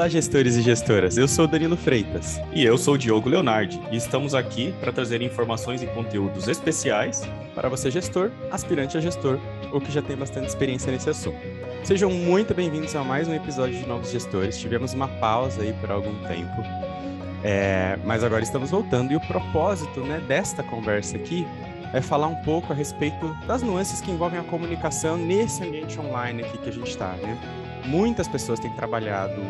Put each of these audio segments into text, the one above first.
Olá, gestores e gestoras. Eu sou Danilo Freitas. E eu sou Diogo Leonardi. E estamos aqui para trazer informações e conteúdos especiais para você, gestor, aspirante a gestor ou que já tem bastante experiência nesse assunto. Sejam muito bem-vindos a mais um episódio de Novos Gestores. Tivemos uma pausa aí por algum tempo, é, mas agora estamos voltando. E o propósito né, desta conversa aqui é falar um pouco a respeito das nuances que envolvem a comunicação nesse ambiente online aqui que a gente está, né? Muitas pessoas têm trabalhado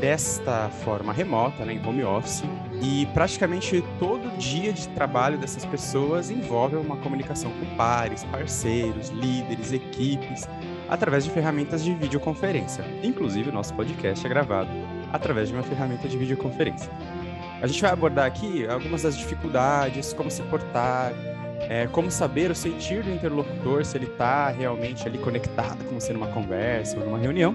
desta forma remota, né, em home office, e praticamente todo dia de trabalho dessas pessoas envolve uma comunicação com pares, parceiros, líderes, equipes, através de ferramentas de videoconferência. Inclusive, o nosso podcast é gravado através de uma ferramenta de videoconferência. A gente vai abordar aqui algumas das dificuldades, como se portar, é, como saber o sentir do interlocutor, se ele está realmente ali conectado com você numa conversa ou numa reunião,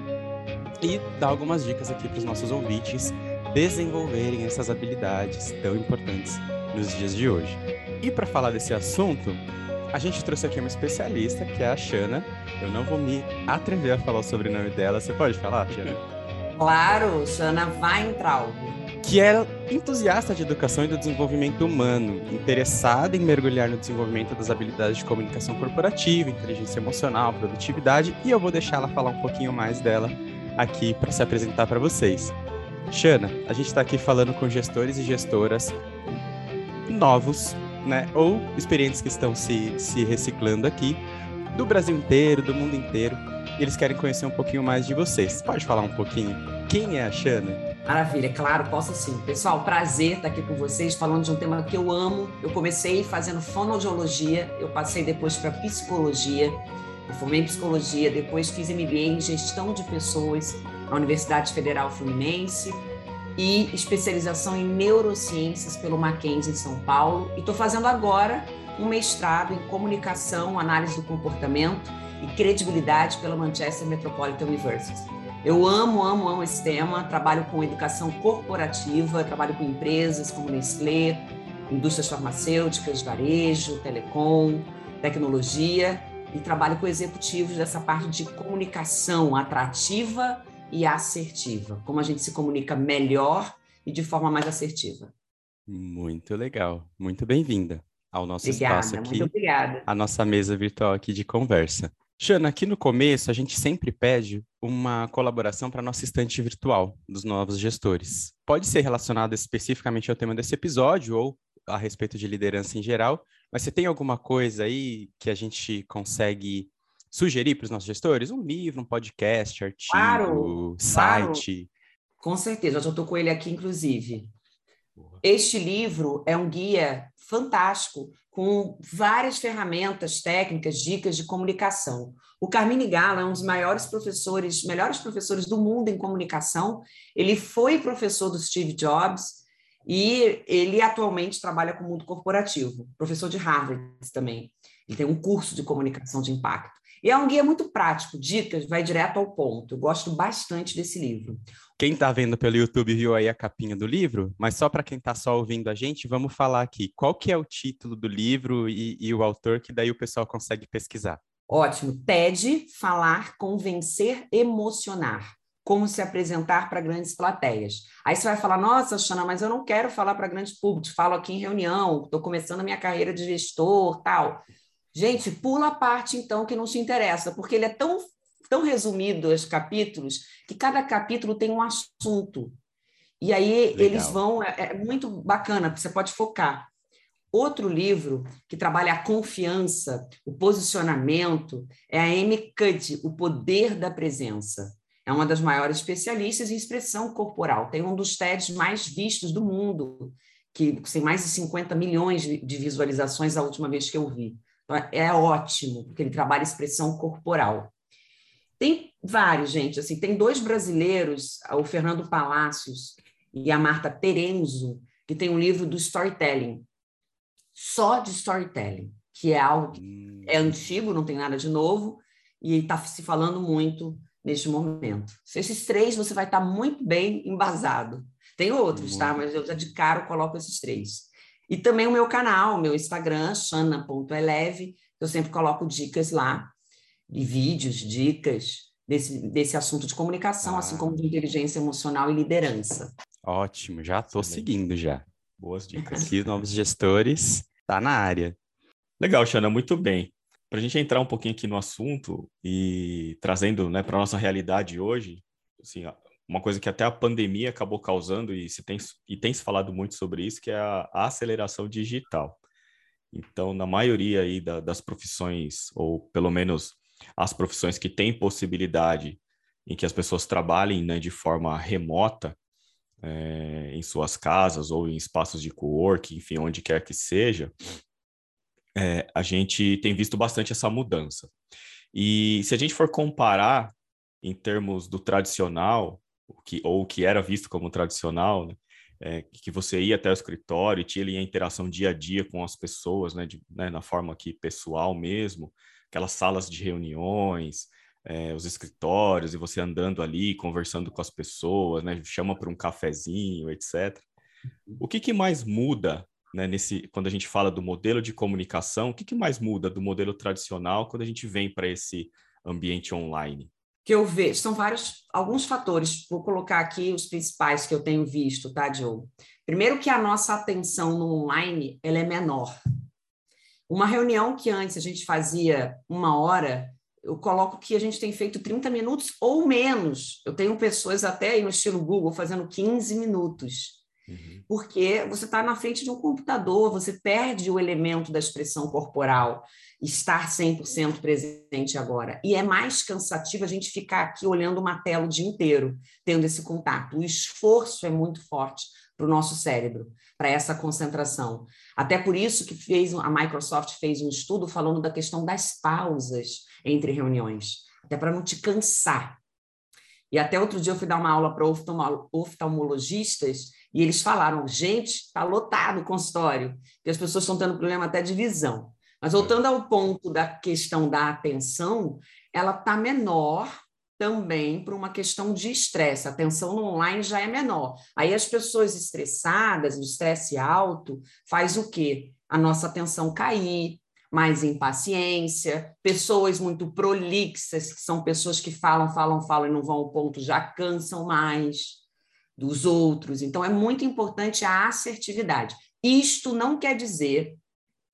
e dar algumas dicas aqui para os nossos ouvintes desenvolverem essas habilidades tão importantes nos dias de hoje. E para falar desse assunto, a gente trouxe aqui uma especialista, que é a Xana. Eu não vou me atrever a falar o sobrenome dela. Você pode falar, Xana? Claro, Xana Weintraub que é entusiasta de educação e do desenvolvimento humano, interessada em mergulhar no desenvolvimento das habilidades de comunicação corporativa, inteligência emocional, produtividade, e eu vou deixar ela falar um pouquinho mais dela aqui para se apresentar para vocês. Xana, a gente está aqui falando com gestores e gestoras novos, né, ou experientes que estão se, se reciclando aqui, do Brasil inteiro, do mundo inteiro, e eles querem conhecer um pouquinho mais de vocês. Pode falar um pouquinho? Quem é a Xana? Maravilha, claro, posso sim. Pessoal, prazer estar aqui com vocês falando de um tema que eu amo. Eu comecei fazendo fonoaudiologia, eu passei depois para psicologia, eu formei em psicologia, depois fiz MBA em gestão de pessoas na Universidade Federal Fluminense e especialização em neurociências pelo Mackenzie em São Paulo. E estou fazendo agora um mestrado em comunicação, análise do comportamento e credibilidade pela Manchester Metropolitan University. Eu amo, amo, amo esse tema. Trabalho com educação corporativa, trabalho com empresas como Nestlé, indústrias farmacêuticas, varejo, telecom, tecnologia e trabalho com executivos dessa parte de comunicação atrativa e assertiva. Como a gente se comunica melhor e de forma mais assertiva. Muito legal. Muito bem-vinda ao nosso obrigada, espaço aqui. Muito obrigada. A nossa mesa virtual aqui de conversa. Xana, aqui no começo a gente sempre pede uma colaboração para nossa estante virtual dos novos gestores. Pode ser relacionado especificamente ao tema desse episódio ou a respeito de liderança em geral, mas você tem alguma coisa aí que a gente consegue sugerir para os nossos gestores? Um livro, um podcast, artigo, claro, site? Claro. Com certeza, eu já estou com ele aqui, inclusive. Este livro é um guia fantástico com várias ferramentas técnicas, dicas de comunicação. O Carmine Gala é um dos maiores professores, melhores professores do mundo em comunicação. Ele foi professor do Steve Jobs e ele atualmente trabalha com o mundo corporativo, professor de Harvard também. Ele tem um curso de comunicação de impacto. E é um guia muito prático, dicas, vai direto ao ponto. Eu gosto bastante desse livro. Quem está vendo pelo YouTube viu aí a capinha do livro, mas só para quem está só ouvindo a gente, vamos falar aqui. Qual que é o título do livro e, e o autor, que daí o pessoal consegue pesquisar? Ótimo. TED, Falar, Convencer, Emocionar. Como se apresentar para grandes plateias. Aí você vai falar, nossa, Xana, mas eu não quero falar para grandes públicos, falo aqui em reunião, estou começando a minha carreira de gestor, tal. Gente, pula a parte então que não te interessa, porque ele é tão tão resumido os capítulos que cada capítulo tem um assunto. E aí Legal. eles vão, é, é muito bacana, você pode focar. Outro livro que trabalha a confiança, o posicionamento, é a Amy Cuddy, O Poder da Presença. É uma das maiores especialistas em expressão corporal. Tem um dos TEDs mais vistos do mundo, que tem mais de 50 milhões de visualizações a última vez que eu vi. Então, é ótimo, porque ele trabalha expressão corporal. Tem vários, gente. Assim, tem dois brasileiros, o Fernando Palácios e a Marta Terenzo, que tem um livro do storytelling, só de storytelling, que é algo que é hum. antigo, não tem nada de novo, e está se falando muito neste momento. Se esses três, você vai estar muito bem embasado. Tem outros, tá? Mas eu já de cara coloco esses três. E também o meu canal, meu Instagram, xana.eleve, eu sempre coloco dicas lá de vídeos, dicas desse, desse assunto de comunicação, assim ah. assim como de inteligência emocional e liderança. Ótimo, já estou seguindo já. Boas dicas. Aqui, novos gestores, tá na área. Legal, Xana, muito bem. Para a gente entrar um pouquinho aqui no assunto e trazendo né, para a nossa realidade hoje, assim, uma coisa que até a pandemia acabou causando, e, se tem, e tem se falado muito sobre isso, que é a, a aceleração digital. Então, na maioria aí da, das profissões, ou pelo menos as profissões que têm possibilidade em que as pessoas trabalhem né, de forma remota, é, em suas casas ou em espaços de co-work, enfim, onde quer que seja, é, a gente tem visto bastante essa mudança. E se a gente for comparar em termos do tradicional, o que, ou o que era visto como tradicional, né, é, que você ia até o escritório e tinha ali a interação dia a dia com as pessoas, né, de, né, na forma aqui pessoal mesmo, aquelas salas de reuniões, é, os escritórios, e você andando ali, conversando com as pessoas, né, chama para um cafezinho, etc. Uhum. O que, que mais muda né, nesse, quando a gente fala do modelo de comunicação, o que, que mais muda do modelo tradicional quando a gente vem para esse ambiente online? que eu vejo, são vários, alguns fatores, vou colocar aqui os principais que eu tenho visto, tá, Diogo? Primeiro que a nossa atenção no online, ela é menor. Uma reunião que antes a gente fazia uma hora, eu coloco que a gente tem feito 30 minutos ou menos. Eu tenho pessoas até aí no estilo Google fazendo 15 minutos. Uhum. Porque você está na frente de um computador, você perde o elemento da expressão corporal, estar 100% presente agora. E é mais cansativo a gente ficar aqui olhando uma tela o dia inteiro, tendo esse contato. O esforço é muito forte para o nosso cérebro, para essa concentração. Até por isso que fez a Microsoft fez um estudo falando da questão das pausas entre reuniões, até para não te cansar. E até outro dia eu fui dar uma aula para oftalmologistas e eles falaram: gente, está lotado o consultório, que as pessoas estão tendo problema até de visão. Mas voltando ao ponto da questão da atenção, ela está menor também por uma questão de estresse. A atenção no online já é menor. Aí as pessoas estressadas, o estresse alto, faz o quê? A nossa atenção cair, mais impaciência, pessoas muito prolixas, que são pessoas que falam, falam, falam e não vão ao ponto, já cansam mais dos outros. Então, é muito importante a assertividade. Isto não quer dizer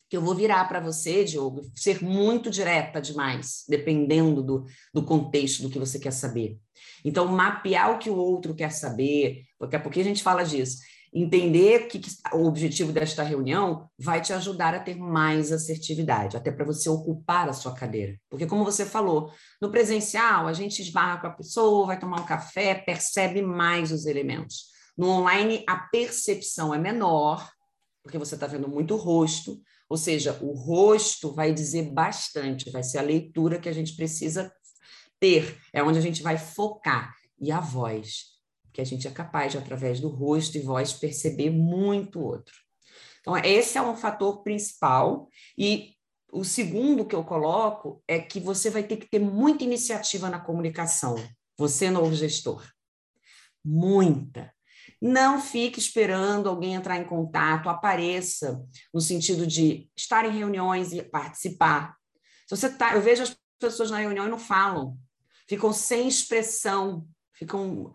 que eu vou virar para você, Diogo, ser muito direta demais, dependendo do, do contexto do que você quer saber. Então, mapear o que o outro quer saber, porque a pouquinho a gente fala disso. Entender que, que o objetivo desta reunião vai te ajudar a ter mais assertividade, até para você ocupar a sua cadeira. Porque, como você falou, no presencial, a gente esbarra com a pessoa, vai tomar um café, percebe mais os elementos. No online, a percepção é menor, porque você está vendo muito rosto, ou seja, o rosto vai dizer bastante, vai ser a leitura que a gente precisa ter, é onde a gente vai focar. E a voz que a gente é capaz de, através do rosto e voz, perceber muito outro. Então, esse é um fator principal. E o segundo que eu coloco é que você vai ter que ter muita iniciativa na comunicação, você, novo gestor. Muita. Não fique esperando alguém entrar em contato, apareça, no sentido de estar em reuniões e participar. Se você tá, eu vejo as pessoas na reunião e não falam, ficam sem expressão, ficam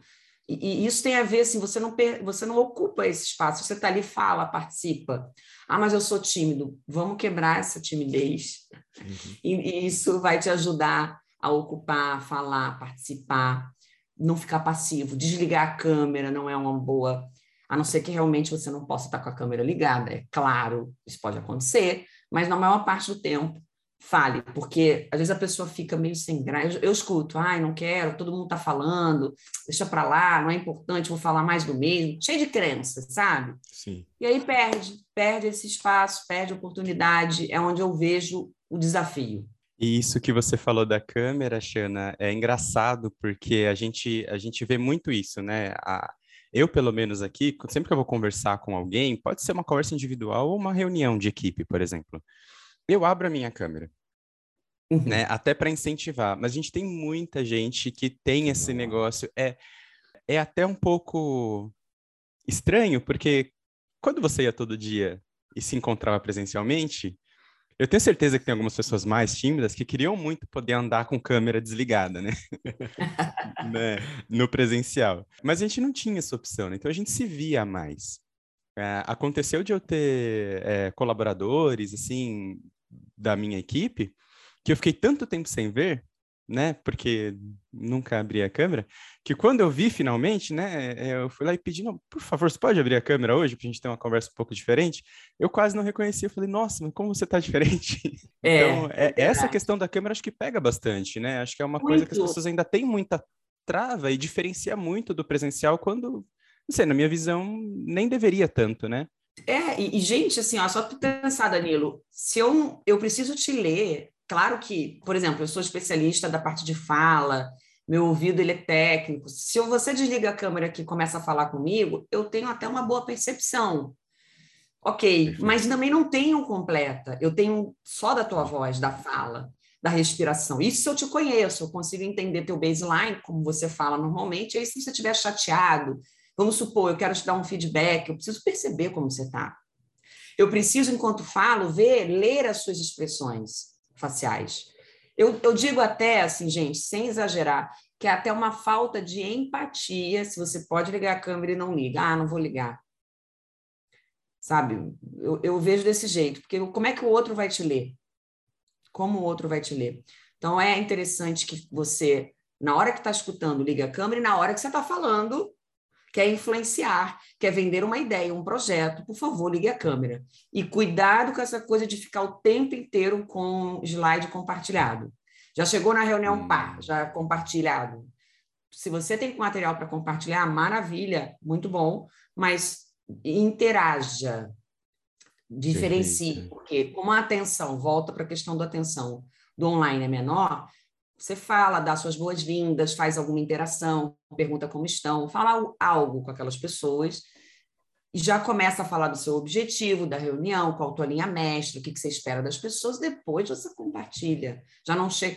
e, isso tem a ver, assim, você não, você não ocupa esse espaço, você está ali, fala, participa. Ah, mas eu sou tímido. Vamos quebrar essa timidez. Uhum. E, e, isso vai te ajudar a ocupar, falar, participar, não ficar passivo. Desligar a câmera não é uma boa, a não ser que realmente você não possa estar com a câmera ligada. É claro, isso pode acontecer, mas na maior parte do tempo fale, porque às vezes a pessoa fica meio sem graça. Eu, eu, escuto, ai, não quero, todo mundo está falando, deixa para lá, não é importante, vou falar mais do mesmo, cheio de crença, sabe? Sim. E aí perde, perde esse espaço, perde a oportunidade, é onde eu vejo o desafio. E isso que você falou da câmera, Xana, é engraçado porque a gente, a gente vê muito isso, né? A, eu, pelo menos aqui, sempre que eu vou conversar com alguém, pode ser uma conversa individual ou uma reunião de equipe, por exemplo eu abro a minha câmera. Uhum. Né? Até para incentivar. Mas a gente tem muita gente que tem esse negócio. É, é até um pouco estranho, porque quando você ia todo dia e se encontrava presencialmente, Eu tenho certeza que tem algumas pessoas mais tímidas que queriam muito poder andar com câmera desligada, né? né? No presencial. Mas a gente não tinha essa opção, né? Então a gente se via mais. É, aconteceu de eu ter é, colaboradores, assim, da minha equipe, que eu fiquei tanto tempo sem ver né? Porque nunca abri a câmera, que quando eu vi finalmente, né? É, eu fui lá e pedi, não, por favor, você pode abrir a câmera hoje para a gente ter uma conversa um pouco diferente? Eu quase não reconheci, eu falei, nossa, mas como você está diferente? É, então, é, é essa questão da câmera acho que pega bastante, né? Acho que é uma muito. coisa que as pessoas ainda têm muita trava e diferencia muito do presencial quando, não sei, na minha visão, nem deveria tanto, né? É, e, e gente, assim, ó, só tu pensar, Danilo, se eu, eu preciso te ler Claro que, por exemplo, eu sou especialista da parte de fala, meu ouvido ele é técnico. Se você desliga a câmera aqui e começa a falar comigo, eu tenho até uma boa percepção. Ok, mas também não tenho completa. Eu tenho só da tua voz, da fala, da respiração. Isso eu te conheço, eu consigo entender teu baseline, como você fala normalmente. E aí, se você estiver chateado, vamos supor, eu quero te dar um feedback, eu preciso perceber como você está. Eu preciso, enquanto falo, ver, ler as suas expressões faciais. Eu, eu digo até, assim, gente, sem exagerar, que é até uma falta de empatia se você pode ligar a câmera e não liga. Ah, não vou ligar. Sabe? Eu, eu vejo desse jeito, porque como é que o outro vai te ler? Como o outro vai te ler? Então, é interessante que você, na hora que está escutando, liga a câmera e na hora que você está falando, quer influenciar, quer vender uma ideia, um projeto, por favor, ligue a câmera. E cuidado com essa coisa de ficar o tempo inteiro com slide compartilhado. Já chegou na reunião, hum. pá, já compartilhado. Se você tem material para compartilhar, maravilha, muito bom, mas interaja, diferencie, porque como a atenção, volta para a questão da atenção do online é menor, você fala, dá suas boas-vindas, faz alguma interação, pergunta como estão, fala algo com aquelas pessoas e já começa a falar do seu objetivo, da reunião, qual a tua linha mestra, o que, que você espera das pessoas, depois você compartilha. Já não chega.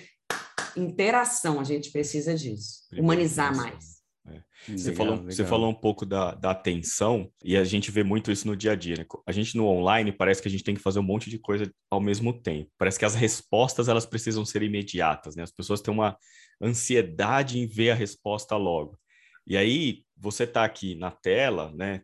Interação, a gente precisa disso. Humanizar mais. É. Você, legal, falou, legal. você falou um pouco da, da atenção, e a gente vê muito isso no dia a dia. Né? A gente no online parece que a gente tem que fazer um monte de coisa ao mesmo tempo. Parece que as respostas elas precisam ser imediatas, né? As pessoas têm uma ansiedade em ver a resposta logo. E aí, você está aqui na tela, né?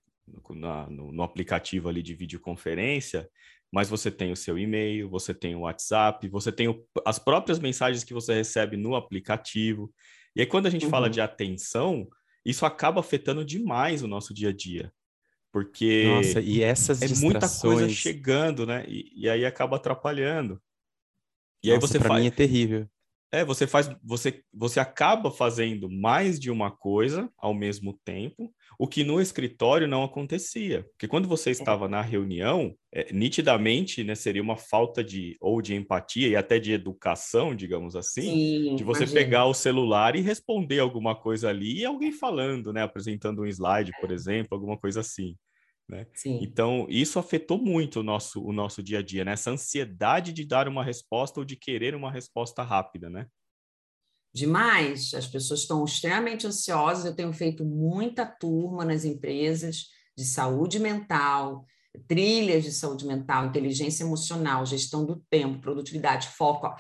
Na, no, no aplicativo ali de videoconferência, mas você tem o seu e-mail, você tem o WhatsApp, você tem o, as próprias mensagens que você recebe no aplicativo. E aí, quando a gente uhum. fala de atenção, isso acaba afetando demais o nosso dia a dia. Porque Nossa, e essas é muita coisa chegando, né? E, e aí acaba atrapalhando. E Nossa, aí você pra faz... mim é terrível. É, você faz, você, você acaba fazendo mais de uma coisa ao mesmo tempo, o que no escritório não acontecia. Porque quando você estava na reunião, é, nitidamente, né, seria uma falta de ou de empatia e até de educação, digamos assim, Sim, de você imagina. pegar o celular e responder alguma coisa ali e alguém falando, né, apresentando um slide, por exemplo, alguma coisa assim. Né? Então, isso afetou muito o nosso, o nosso dia a dia, né? Essa ansiedade de dar uma resposta ou de querer uma resposta rápida, né? Demais. As pessoas estão extremamente ansiosas. Eu tenho feito muita turma nas empresas de saúde mental, trilhas de saúde mental, inteligência emocional, gestão do tempo, produtividade, foco.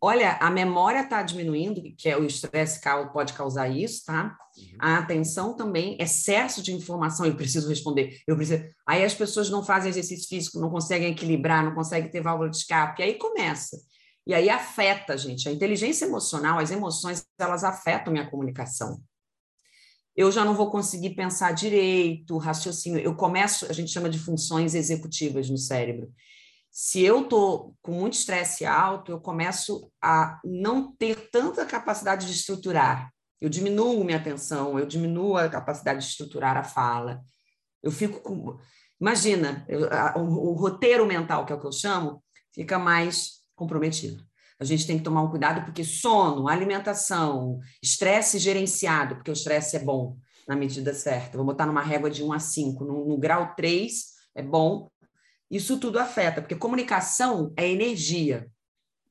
Olha, a memória está diminuindo, que é o estresse pode causar isso, tá? Uhum. A atenção também, excesso de informação, eu preciso responder, eu preciso. Aí as pessoas não fazem exercício físico, não conseguem equilibrar, não conseguem ter válvula de escape, e aí começa. E aí afeta, gente. A inteligência emocional, as emoções, elas afetam minha comunicação. Eu já não vou conseguir pensar direito, raciocínio. Eu começo, a gente chama de funções executivas no cérebro se eu estou com muito estresse alto, eu começo a não ter tanta capacidade de estruturar. Eu diminuo minha atenção, eu diminuo a capacidade de estruturar a fala. Eu fico com. Imagina, eu, a, o, o roteiro mental, que é o que eu chamo, fica mais comprometido. A gente tem que tomar um cuidado, porque sono, alimentação, estresse gerenciado, porque o estresse é bom na medida certa. Vou botar numa régua de 1 a 5. No, no grau 3 é bom, isso tudo afeta, porque comunicação é energia.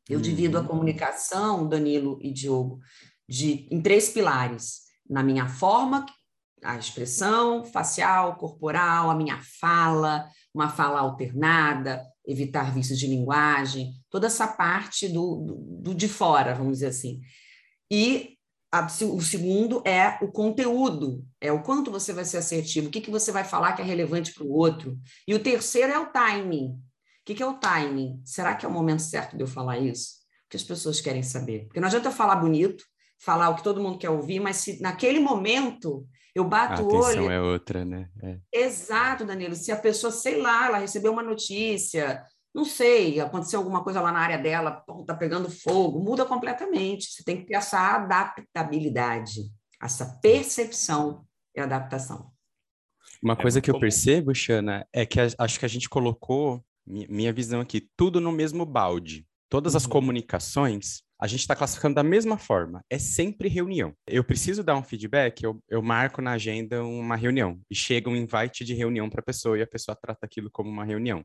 Eu uhum. divido a uhum. comunicação, Danilo e Diogo, de, em três pilares: na minha forma, a expressão facial, corporal, a minha fala, uma fala alternada, evitar vícios de linguagem, toda essa parte do, do, do de fora, vamos dizer assim. E o segundo é o conteúdo, é o quanto você vai ser assertivo, o que, que você vai falar que é relevante para o outro. E o terceiro é o timing. O que, que é o timing? Será que é o momento certo de eu falar isso? O que as pessoas querem saber. Porque não adianta eu falar bonito, falar o que todo mundo quer ouvir, mas se naquele momento eu bato o olho. A é outra, né? É. Exato, Danilo. Se a pessoa, sei lá, ela recebeu uma notícia, não sei, aconteceu alguma coisa lá na área dela, está pegando fogo, muda completamente. Você tem que ter essa adaptabilidade, essa percepção e adaptação. Uma é coisa que eu percebo, Xana, é que a, acho que a gente colocou, minha visão aqui, tudo no mesmo balde. Todas as uhum. comunicações, a gente está classificando da mesma forma. É sempre reunião. Eu preciso dar um feedback, eu, eu marco na agenda uma reunião e chega um invite de reunião para a pessoa e a pessoa trata aquilo como uma reunião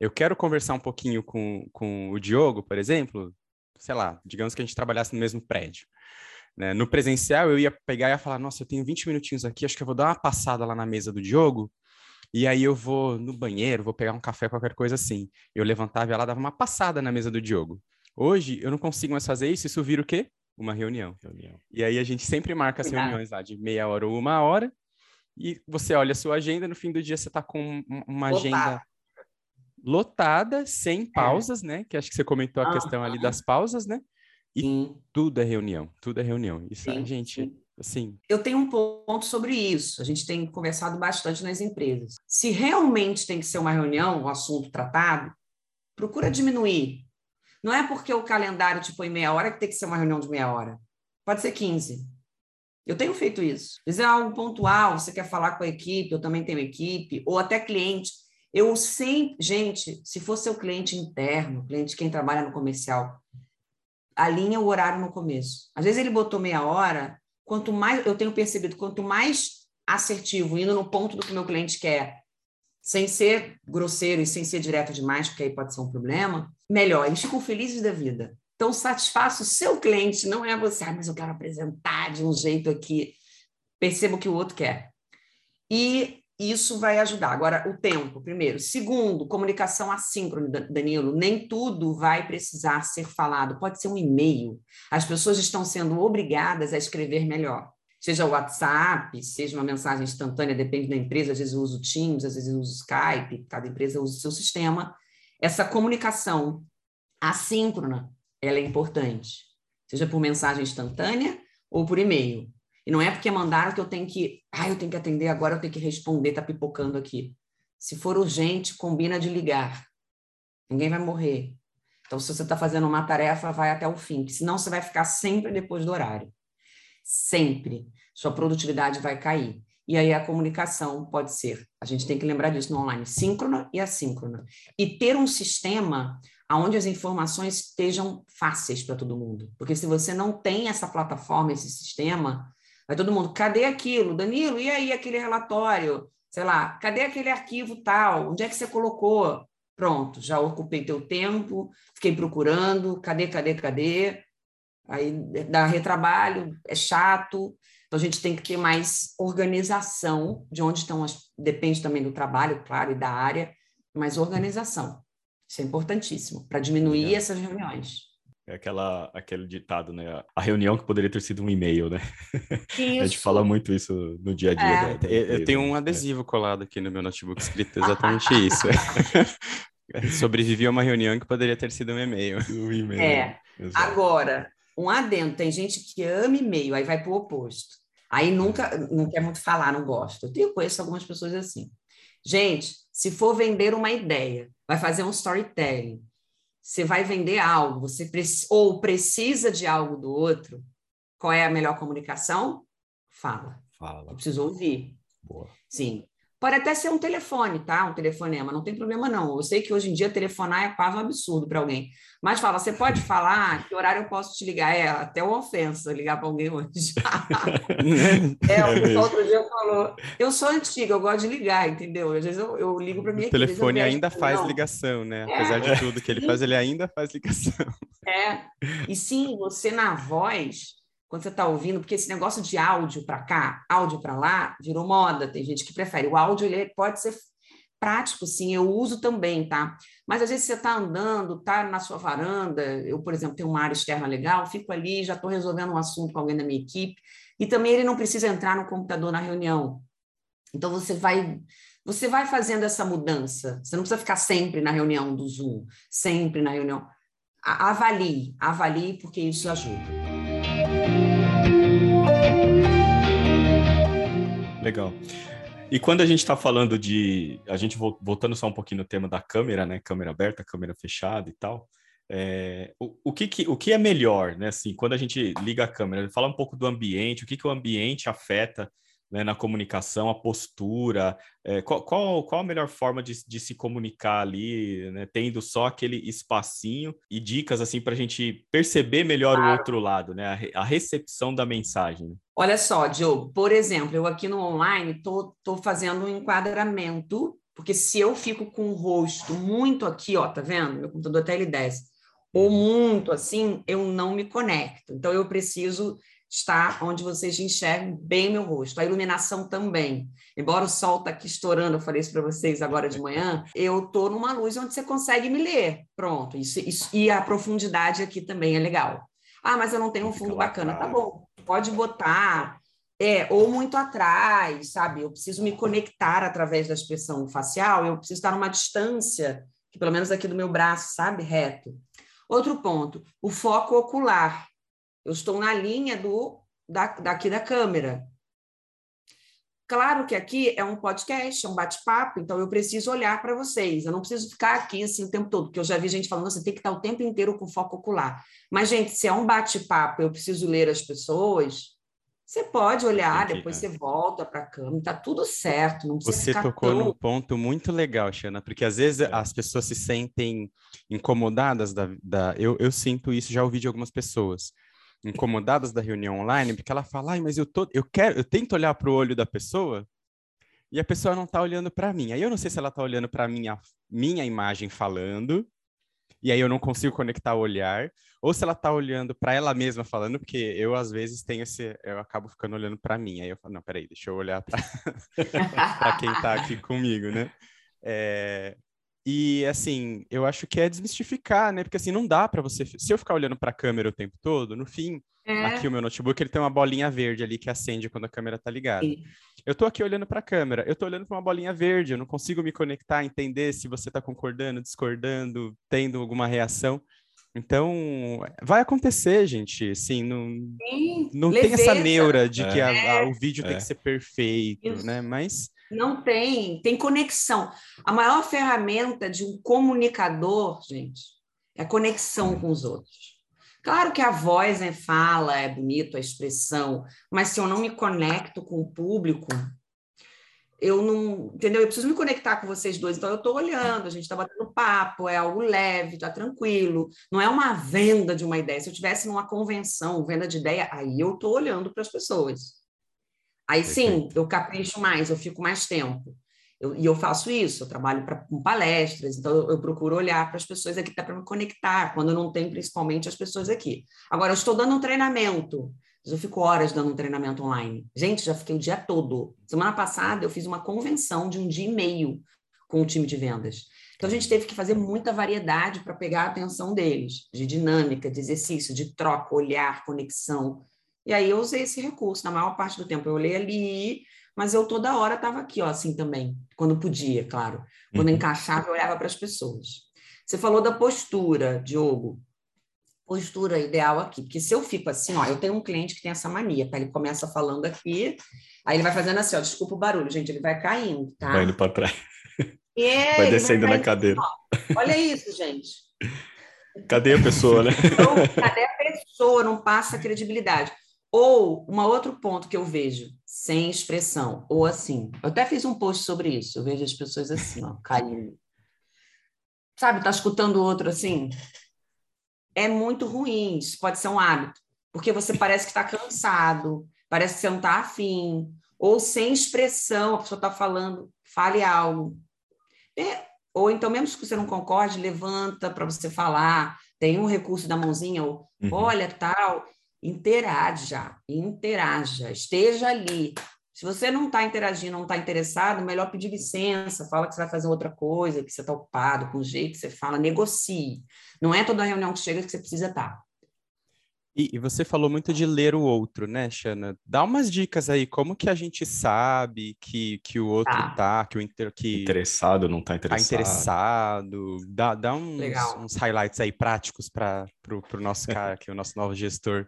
eu quero conversar um pouquinho com, com o Diogo, por exemplo, sei lá, digamos que a gente trabalhasse no mesmo prédio. Né? No presencial, eu ia pegar e ia falar, nossa, eu tenho 20 minutinhos aqui, acho que eu vou dar uma passada lá na mesa do Diogo, e aí eu vou no banheiro, vou pegar um café, qualquer coisa assim. Eu levantava e ela dava uma passada na mesa do Diogo. Hoje, eu não consigo mais fazer isso, isso vira o quê? Uma reunião. reunião. E aí a gente sempre marca as reuniões lá de meia hora ou uma hora, e você olha a sua agenda, no fim do dia você está com uma agenda lotada, sem é. pausas, é. né? Que acho que você comentou a ah, questão ali das pausas, né? E sim. tudo é reunião, tudo é reunião. Isso sim, gente, sim. assim. Eu tenho um ponto sobre isso. A gente tem conversado bastante nas empresas. Se realmente tem que ser uma reunião, um assunto tratado, procura diminuir. Não é porque o calendário te põe meia hora que tem que ser uma reunião de meia hora. Pode ser 15. Eu tenho feito isso. Vezes é algo pontual, você quer falar com a equipe, eu também tenho equipe, ou até cliente eu sempre, gente, se for seu cliente interno, cliente quem trabalha no comercial, alinha o horário no começo. Às vezes ele botou meia hora, quanto mais eu tenho percebido, quanto mais assertivo, indo no ponto do que meu cliente quer, sem ser grosseiro e sem ser direto demais, porque aí pode ser um problema, melhor. Eles ficam felizes da vida. Então, satisfaça o seu cliente, não é você, ah, mas eu quero apresentar de um jeito aqui. Perceba o que o outro quer. E isso vai ajudar. Agora, o tempo, primeiro. Segundo, comunicação assíncrona, Danilo. Nem tudo vai precisar ser falado. Pode ser um e-mail. As pessoas estão sendo obrigadas a escrever melhor. Seja o WhatsApp, seja uma mensagem instantânea, depende da empresa. Às vezes eu uso Teams, às vezes eu uso Skype. Cada empresa usa o seu sistema. Essa comunicação assíncrona, ela é importante. Seja por mensagem instantânea ou por e-mail. E não é porque mandaram que eu tenho que, ah, eu tenho que atender agora, eu tenho que responder, tá pipocando aqui. Se for urgente, combina de ligar. Ninguém vai morrer. Então, se você está fazendo uma tarefa, vai até o fim, senão você vai ficar sempre depois do horário. Sempre. Sua produtividade vai cair. E aí a comunicação pode ser, a gente tem que lembrar disso no online, síncrona e assíncrona. E ter um sistema onde as informações estejam fáceis para todo mundo. Porque se você não tem essa plataforma, esse sistema, Vai todo mundo, cadê aquilo? Danilo, e aí aquele relatório? Sei lá, cadê aquele arquivo tal? Onde é que você colocou? Pronto, já ocupei teu tempo, fiquei procurando, cadê, cadê, cadê? Aí dá retrabalho, é chato. Então a gente tem que ter mais organização de onde estão as. Depende também do trabalho, claro, e da área, mas organização. Isso é importantíssimo para diminuir essas reuniões. É aquela, aquele ditado, né? A reunião que poderia ter sido um e-mail, né? Isso. a gente fala muito isso no dia a dia. É. Da, da eu tenho um né? adesivo é. colado aqui no meu notebook escrito exatamente isso. Sobrevivi a uma reunião que poderia ter sido um e-mail. Um e-mail. É. Exato. Agora, um adendo, tem gente que ama e-mail, aí vai para o oposto. Aí nunca, não quer muito falar, não gosta. Eu tenho, conheço algumas pessoas assim. Gente, se for vender uma ideia, vai fazer um storytelling, você vai vender algo, você ou precisa de algo do outro, qual é a melhor comunicação? Fala. Fala. Eu preciso ouvir. Boa. Sim. Pode até ser um telefone, tá? Um telefonema, não tem problema não. Eu sei que hoje em dia telefonar é quase um absurdo para alguém. Mas fala, você pode falar que horário eu posso te ligar? É até uma ofensa ligar para alguém hoje. é, o pessoal outro dia falou. Eu sou antiga, eu gosto de ligar, entendeu? Às vezes eu, eu ligo para minha O telefone ainda faz não. ligação, né? É, Apesar de tudo que ele sim. faz, ele ainda faz ligação. É. E sim, você na voz quando você está ouvindo, porque esse negócio de áudio para cá, áudio para lá, virou moda. Tem gente que prefere. O áudio ele pode ser prático, sim, eu uso também, tá? Mas às vezes você está andando, está na sua varanda, eu, por exemplo, tenho uma área externa legal, fico ali, já estou resolvendo um assunto com alguém da minha equipe, e também ele não precisa entrar no computador na reunião. Então você vai você vai fazendo essa mudança. Você não precisa ficar sempre na reunião do Zoom, sempre na reunião. Avalie, avalie, porque isso ajuda. Legal. E quando a gente está falando de. A gente voltando só um pouquinho no tema da câmera, né? Câmera aberta, câmera fechada e tal. É, o, o, que, que, o que é melhor, né? Assim, quando a gente liga a câmera, fala um pouco do ambiente, o que, que o ambiente afeta né, na comunicação, a postura, é, qual, qual, qual, a melhor forma de, de se comunicar ali, né, tendo só aquele espacinho e dicas assim para a gente perceber melhor claro. o outro lado, né, a, a recepção da mensagem. Né? Olha só, Diogo, por exemplo, eu aqui no online estou fazendo um enquadramento, porque se eu fico com o rosto muito aqui, ó, tá vendo? Meu computador até ele desce, ou muito assim, eu não me conecto. Então eu preciso está onde vocês enxergam bem meu rosto. A iluminação também. Embora o sol está aqui estourando, eu falei isso para vocês agora de manhã, eu estou numa luz onde você consegue me ler. Pronto. Isso, isso, e a profundidade aqui também é legal. Ah, mas eu não tenho um fundo bacana. Tá bom, pode botar. É, ou muito atrás, sabe? Eu preciso me conectar através da expressão facial, eu preciso estar numa distância, que pelo menos aqui do meu braço, sabe? Reto. Outro ponto, o foco ocular. Eu estou na linha do da, daqui da câmera. Claro que aqui é um podcast, é um bate-papo, então eu preciso olhar para vocês. Eu não preciso ficar aqui assim o tempo todo, porque eu já vi gente falando, você tem que estar o tempo inteiro com foco ocular. Mas, gente, se é um bate-papo, eu preciso ler as pessoas, você pode olhar, que, depois é. você volta para a câmera, tá tudo certo. Não precisa você tocou tão... num ponto muito legal, Xana, porque às vezes é. as pessoas se sentem incomodadas da, da... Eu, eu sinto isso, já ouvi de algumas pessoas incomodadas da reunião online, porque ela fala, ai, mas eu tô, eu quero, eu tento olhar para o olho da pessoa e a pessoa não está olhando para mim. Aí eu não sei se ela está olhando para minha minha imagem falando e aí eu não consigo conectar o olhar, ou se ela está olhando para ela mesma falando, porque eu às vezes tenho esse, eu acabo ficando olhando para mim. Aí eu falo, não, peraí, deixa eu olhar para quem está aqui comigo, né? É, e assim, eu acho que é desmistificar, né? Porque assim, não dá para você. Se eu ficar olhando para a câmera o tempo todo, no fim, é. aqui o meu notebook ele tem uma bolinha verde ali que acende quando a câmera tá ligada. Sim. Eu tô aqui olhando para a câmera, eu tô olhando para uma bolinha verde, eu não consigo me conectar, entender se você tá concordando, discordando, tendo alguma reação. Então, vai acontecer, gente. Assim, não, Sim, não tem essa neura de é. que a, a, o vídeo é. tem que ser perfeito, Isso. né? Mas não tem, tem conexão. A maior ferramenta de um comunicador, gente, é conexão com os outros. Claro que a voz é fala, é bonito, a expressão, mas se eu não me conecto com o público, eu não, entendeu? Eu preciso me conectar com vocês dois, então eu estou olhando, a gente está batendo papo, é algo leve, está tranquilo, não é uma venda de uma ideia. Se eu tivesse numa convenção, venda de ideia, aí eu estou olhando para as pessoas. Aí sim, eu capricho mais, eu fico mais tempo. Eu, e eu faço isso, eu trabalho pra, com palestras, então eu, eu procuro olhar para as pessoas aqui para me conectar, quando eu não tenho principalmente as pessoas aqui. Agora, eu estou dando um treinamento, eu fico horas dando um treinamento online. Gente, já fiquei o dia todo. Semana passada eu fiz uma convenção de um dia e meio com o time de vendas. Então a gente teve que fazer muita variedade para pegar a atenção deles, de dinâmica, de exercício, de troca, olhar, conexão. E aí eu usei esse recurso na maior parte do tempo. Eu olhei ali, mas eu toda hora estava aqui, ó, assim também, quando podia, claro. Quando uhum. encaixava, eu olhava para as pessoas. Você falou da postura, Diogo. Postura ideal aqui, porque se eu fico assim, ó, eu tenho um cliente que tem essa mania, tá? Ele começa falando aqui, aí ele vai fazendo assim, ó, desculpa o barulho, gente, ele vai caindo, tá? Vai indo para trás. É, vai descendo vai na cadeira. Olha isso, gente. Cadê a pessoa, né? Então, cadê a pessoa? Não passa credibilidade. Ou um outro ponto que eu vejo, sem expressão, ou assim. Eu até fiz um post sobre isso. Eu vejo as pessoas assim, ó, caindo. Sabe, tá escutando o outro assim? É muito ruim. Isso pode ser um hábito, porque você parece que está cansado, parece que você não está afim, ou sem expressão, a pessoa está falando, fale algo. É, ou então, mesmo que você não concorde, levanta para você falar. Tem um recurso da mãozinha, ou uhum. olha, tal interaja, interaja, esteja ali, Se você não está interagindo, não está interessado, melhor pedir licença, fala que você vai fazer outra coisa, que você está ocupado, com o jeito que você fala, negocie. Não é toda reunião que chega que você precisa estar. Tá. E, e, você falou muito de ler o outro, né, Xana? Dá umas dicas aí, como que a gente sabe que, que o outro tá, tá que o inter, que interessado não tá interessado. Tá interessado. Dá, dá uns, uns highlights aí práticos para o nosso cara, que é o nosso novo gestor,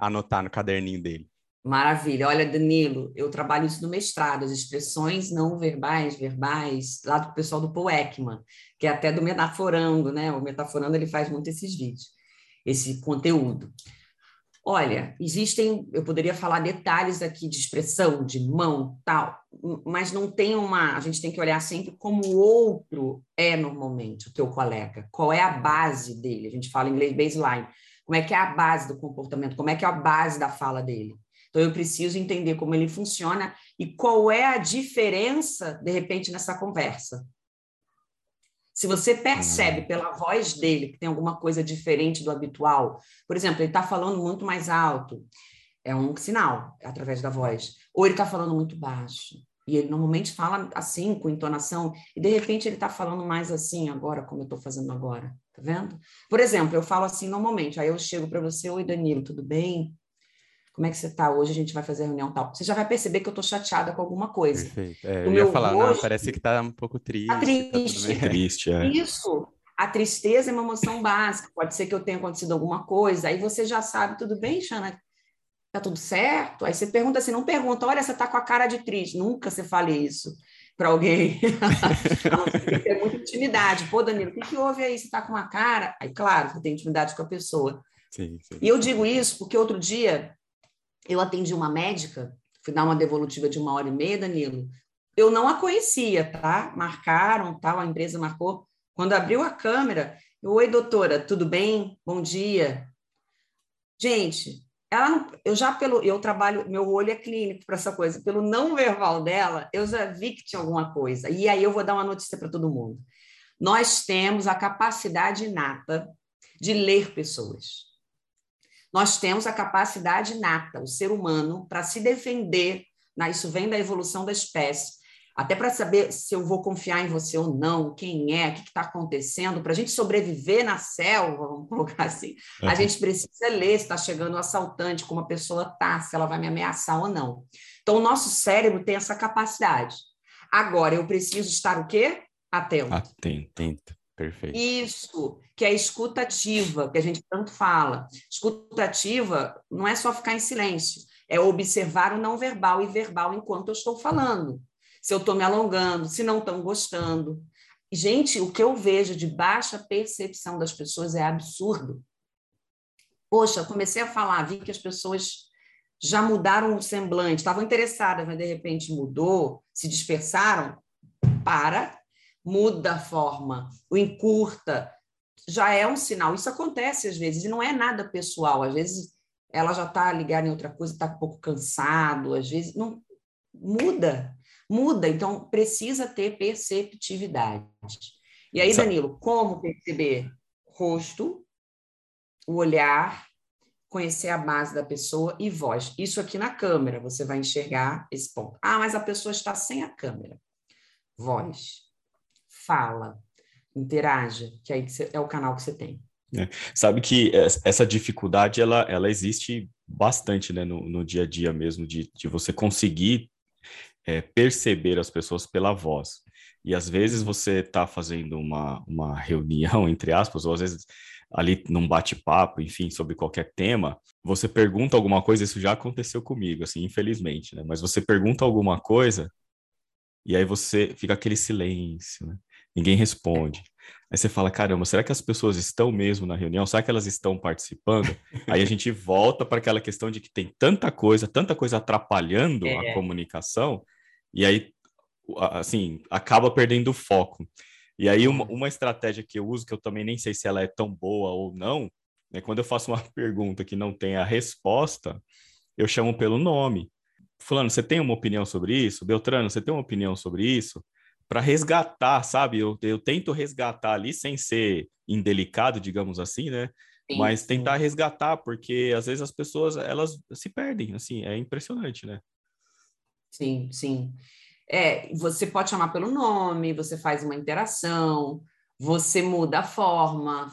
anotar no caderninho dele. Maravilha. Olha, Danilo, eu trabalho isso no mestrado, as expressões não verbais, verbais, lá do pessoal do Paul Ekman, que é até do Metaforando, né? O Metaforando ele faz muito esses vídeos, esse conteúdo. Olha, existem, eu poderia falar detalhes aqui de expressão, de mão, tal, mas não tem uma. A gente tem que olhar sempre como o outro é normalmente, o teu colega. Qual é a base dele? A gente fala em inglês baseline. Como é que é a base do comportamento? Como é que é a base da fala dele? Então, eu preciso entender como ele funciona e qual é a diferença, de repente, nessa conversa. Se você percebe hum. pela voz dele que tem alguma coisa diferente do habitual, por exemplo, ele está falando muito mais alto, é um sinal através da voz. Ou ele está falando muito baixo. E ele normalmente fala assim, com entonação, e de repente ele está falando mais assim agora, como eu estou fazendo agora. Tá vendo? Por exemplo, eu falo assim normalmente, aí eu chego para você, oi Danilo, tudo bem? Como é que você está hoje? A gente vai fazer a reunião tal. Você já vai perceber que eu estou chateada com alguma coisa. Perfeito. É, eu ia falar, hoje, não, parece que está um pouco triste. Tá triste. Tá triste, é. Isso. A tristeza é uma emoção básica. Pode ser que eu tenha acontecido alguma coisa. Aí você já sabe, tudo bem, Xana? Tá tudo certo? Aí você pergunta assim, não pergunta, olha, você tá com a cara de triste. Nunca você fale isso para alguém. tem que ter muita intimidade. Pô, Danilo, o que, que houve aí? Você tá com uma cara? Aí, claro, você tem intimidade com a pessoa. Sim, sim. E eu digo isso porque outro dia eu atendi uma médica, fui dar uma devolutiva de uma hora e meia, Danilo. Eu não a conhecia, tá? Marcaram, tal, a empresa marcou. Quando abriu a câmera, eu, oi, doutora, tudo bem? Bom dia. Gente, ela eu já pelo, eu trabalho, meu olho é clínico para essa coisa, pelo não verbal dela, eu já vi que tinha alguma coisa. E aí eu vou dar uma notícia para todo mundo. Nós temos a capacidade inata de ler pessoas. Nós temos a capacidade inata, o ser humano, para se defender. Né? Isso vem da evolução da espécie. Até para saber se eu vou confiar em você ou não, quem é, o que está acontecendo, para a gente sobreviver na selva, vamos colocar assim, uhum. a gente precisa ler se está chegando um assaltante, como a pessoa está, se ela vai me ameaçar ou não. Então, o nosso cérebro tem essa capacidade. Agora, eu preciso estar o quê? Atento. Atento. Perfeito. Isso, que é escutativa, que a gente tanto fala. Escutativa não é só ficar em silêncio, é observar o não verbal e verbal enquanto eu estou falando. Se eu estou me alongando, se não estão gostando. Gente, o que eu vejo de baixa percepção das pessoas é absurdo. Poxa, comecei a falar, vi que as pessoas já mudaram o semblante, estavam interessadas, mas de repente mudou, se dispersaram. Para, muda a forma, o encurta, já é um sinal. Isso acontece às vezes, e não é nada pessoal. Às vezes ela já está ligada em outra coisa, está um pouco cansado, às vezes não muda, muda. Então precisa ter perceptividade. E aí, Danilo, como perceber rosto, o olhar, conhecer a base da pessoa e voz. Isso aqui na câmera, você vai enxergar esse ponto. Ah, mas a pessoa está sem a câmera. Voz fala, interaja, que aí é o canal que você tem. É. Sabe que essa dificuldade ela, ela existe bastante né, no, no dia a dia mesmo, de, de você conseguir é, perceber as pessoas pela voz. E às vezes você está fazendo uma, uma reunião, entre aspas, ou às vezes ali num bate-papo, enfim, sobre qualquer tema, você pergunta alguma coisa, isso já aconteceu comigo, assim, infelizmente, né? Mas você pergunta alguma coisa e aí você fica aquele silêncio, né? ninguém responde. Aí você fala, caramba, será que as pessoas estão mesmo na reunião? Será que elas estão participando? Aí a gente volta para aquela questão de que tem tanta coisa, tanta coisa atrapalhando é. a comunicação, e aí, assim, acaba perdendo o foco. E aí, uma, uma, estratégia que eu uso, que eu também nem sei se ela é tão boa ou não, é quando eu faço uma pergunta que não tem a resposta, eu chamo pelo nome. Fulano, você tem uma opinião sobre isso? Beltrano, você tem uma opinião sobre isso? Para resgatar, sabe? Eu, eu tento resgatar ali sem ser indelicado, digamos assim, né? Sim, Mas tentar sim. resgatar, porque às vezes as pessoas elas se perdem, assim, é impressionante, né? Sim, sim. É, você pode chamar pelo nome, você faz uma interação, você muda a forma,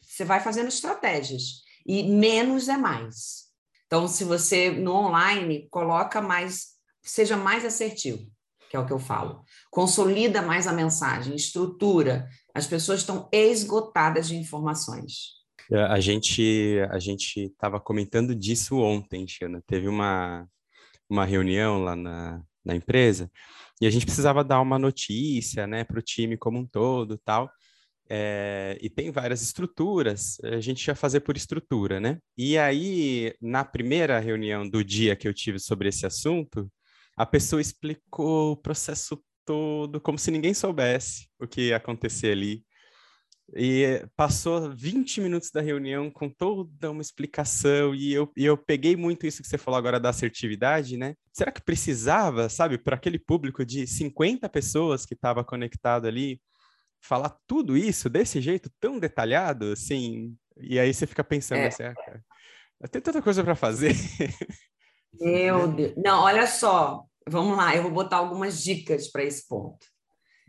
você vai fazendo estratégias. E menos é mais. Então, se você no online coloca mais, seja mais assertivo, que é o que eu falo. Consolida mais a mensagem, estrutura. As pessoas estão esgotadas de informações. É, a gente a gente estava comentando disso ontem, Xana. Teve uma, uma reunião lá na, na empresa e a gente precisava dar uma notícia, né, para o time como um todo, tal. É, e tem várias estruturas, a gente ia fazer por estrutura, né? E aí, na primeira reunião do dia que eu tive sobre esse assunto, a pessoa explicou o processo todo como se ninguém soubesse o que ia acontecer ali. E passou 20 minutos da reunião com toda uma explicação, e eu, e eu peguei muito isso que você falou agora da assertividade, né? Será que precisava, sabe, para aquele público de 50 pessoas que estava conectado ali, falar tudo isso desse jeito tão detalhado, assim? E aí você fica pensando é. assim, ah, cara, tem tanta coisa para fazer. Meu Deus. Não, olha só, vamos lá, eu vou botar algumas dicas para esse ponto.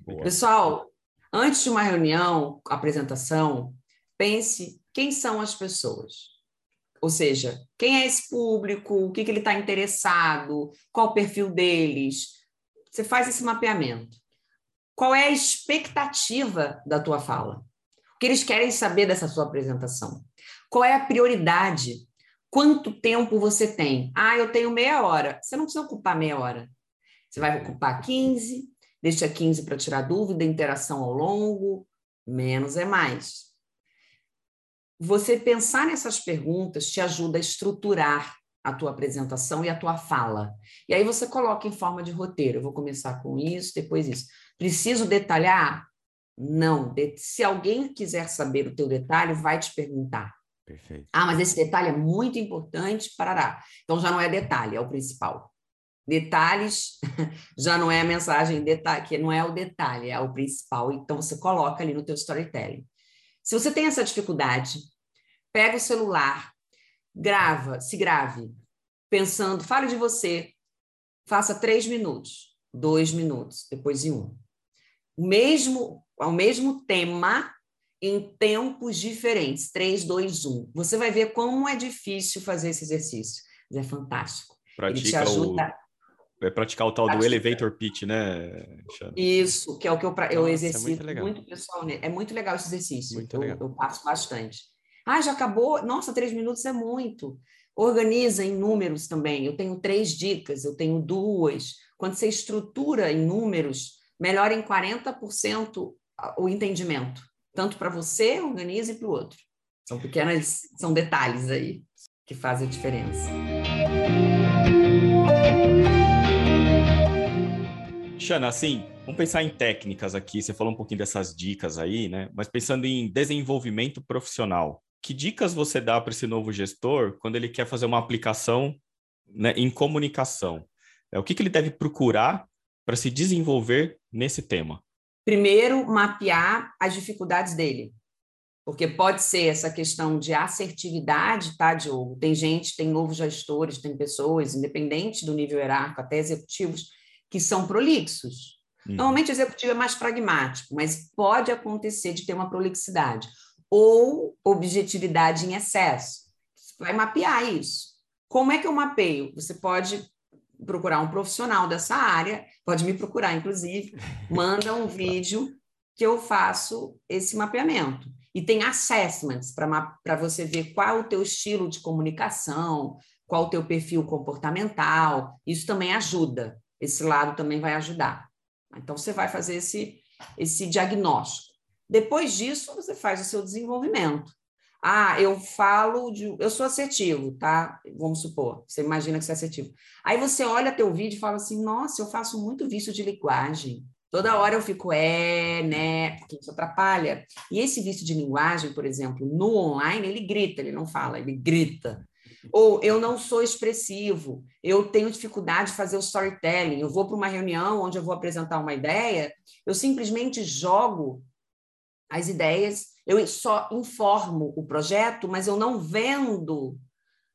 Boa. Pessoal, Antes de uma reunião, apresentação, pense quem são as pessoas. Ou seja, quem é esse público, o que, que ele está interessado, qual o perfil deles. Você faz esse mapeamento. Qual é a expectativa da tua fala? O que eles querem saber dessa sua apresentação? Qual é a prioridade? Quanto tempo você tem? Ah, eu tenho meia hora. Você não precisa ocupar meia hora. Você vai ocupar 15, deixa 15 para tirar dúvida, interação ao longo, menos é mais. Você pensar nessas perguntas te ajuda a estruturar a tua apresentação e a tua fala. E aí você coloca em forma de roteiro. Eu vou começar com isso, depois isso. Preciso detalhar? Não. Se alguém quiser saber o teu detalhe, vai te perguntar. Perfeito. Ah, mas esse detalhe é muito importante, parará. Então já não é detalhe, é o principal. Detalhes já não é a mensagem que não é o detalhe, é o principal. Então você coloca ali no teu storytelling. Se você tem essa dificuldade, pega o celular, grava, se grave, pensando, fale de você, faça três minutos, dois minutos, depois em um. O mesmo, ao mesmo tema, em tempos diferentes, três, dois, um. Você vai ver como é difícil fazer esse exercício. Mas é fantástico. Pratica Ele te ajuda. O é praticar o tal do elevator pitch, né? Isso, que é o que eu, eu Nossa, exercito é muito, muito, pessoal. Né? É muito legal esse exercício. Muito eu, legal. eu passo bastante. Ah, já acabou? Nossa, três minutos é muito. Organiza em números também. Eu tenho três dicas, eu tenho duas. Quando você estrutura em números, melhora em 40% o entendimento. Tanto para você, organiza e para o outro. São pequenas, são detalhes aí que fazem a diferença. Xana, assim, vamos pensar em técnicas aqui. Você falou um pouquinho dessas dicas aí, né? Mas pensando em desenvolvimento profissional, que dicas você dá para esse novo gestor quando ele quer fazer uma aplicação né, em comunicação? É, o que, que ele deve procurar para se desenvolver nesse tema? Primeiro, mapear as dificuldades dele. Porque pode ser essa questão de assertividade, tá, Diogo? Tem gente, tem novos gestores, tem pessoas, independente do nível hierárquico, até executivos, que são prolixos. Uhum. Normalmente o executivo é mais pragmático, mas pode acontecer de ter uma prolixidade ou objetividade em excesso. Você vai mapear isso. Como é que eu mapeio? Você pode procurar um profissional dessa área, pode me procurar, inclusive, manda um vídeo que eu faço esse mapeamento. E tem assessments para você ver qual é o teu estilo de comunicação, qual o teu perfil comportamental. Isso também ajuda. Esse lado também vai ajudar. Então, você vai fazer esse, esse diagnóstico. Depois disso, você faz o seu desenvolvimento. Ah, eu falo de. Eu sou assertivo, tá? Vamos supor, você imagina que você é assertivo. Aí você olha teu vídeo e fala assim: nossa, eu faço muito vício de linguagem. Toda hora eu fico, é, né, porque isso atrapalha. E esse vício de linguagem, por exemplo, no online, ele grita, ele não fala, ele grita. Ou eu não sou expressivo, eu tenho dificuldade de fazer o storytelling, eu vou para uma reunião onde eu vou apresentar uma ideia, eu simplesmente jogo as ideias, eu só informo o projeto, mas eu não vendo,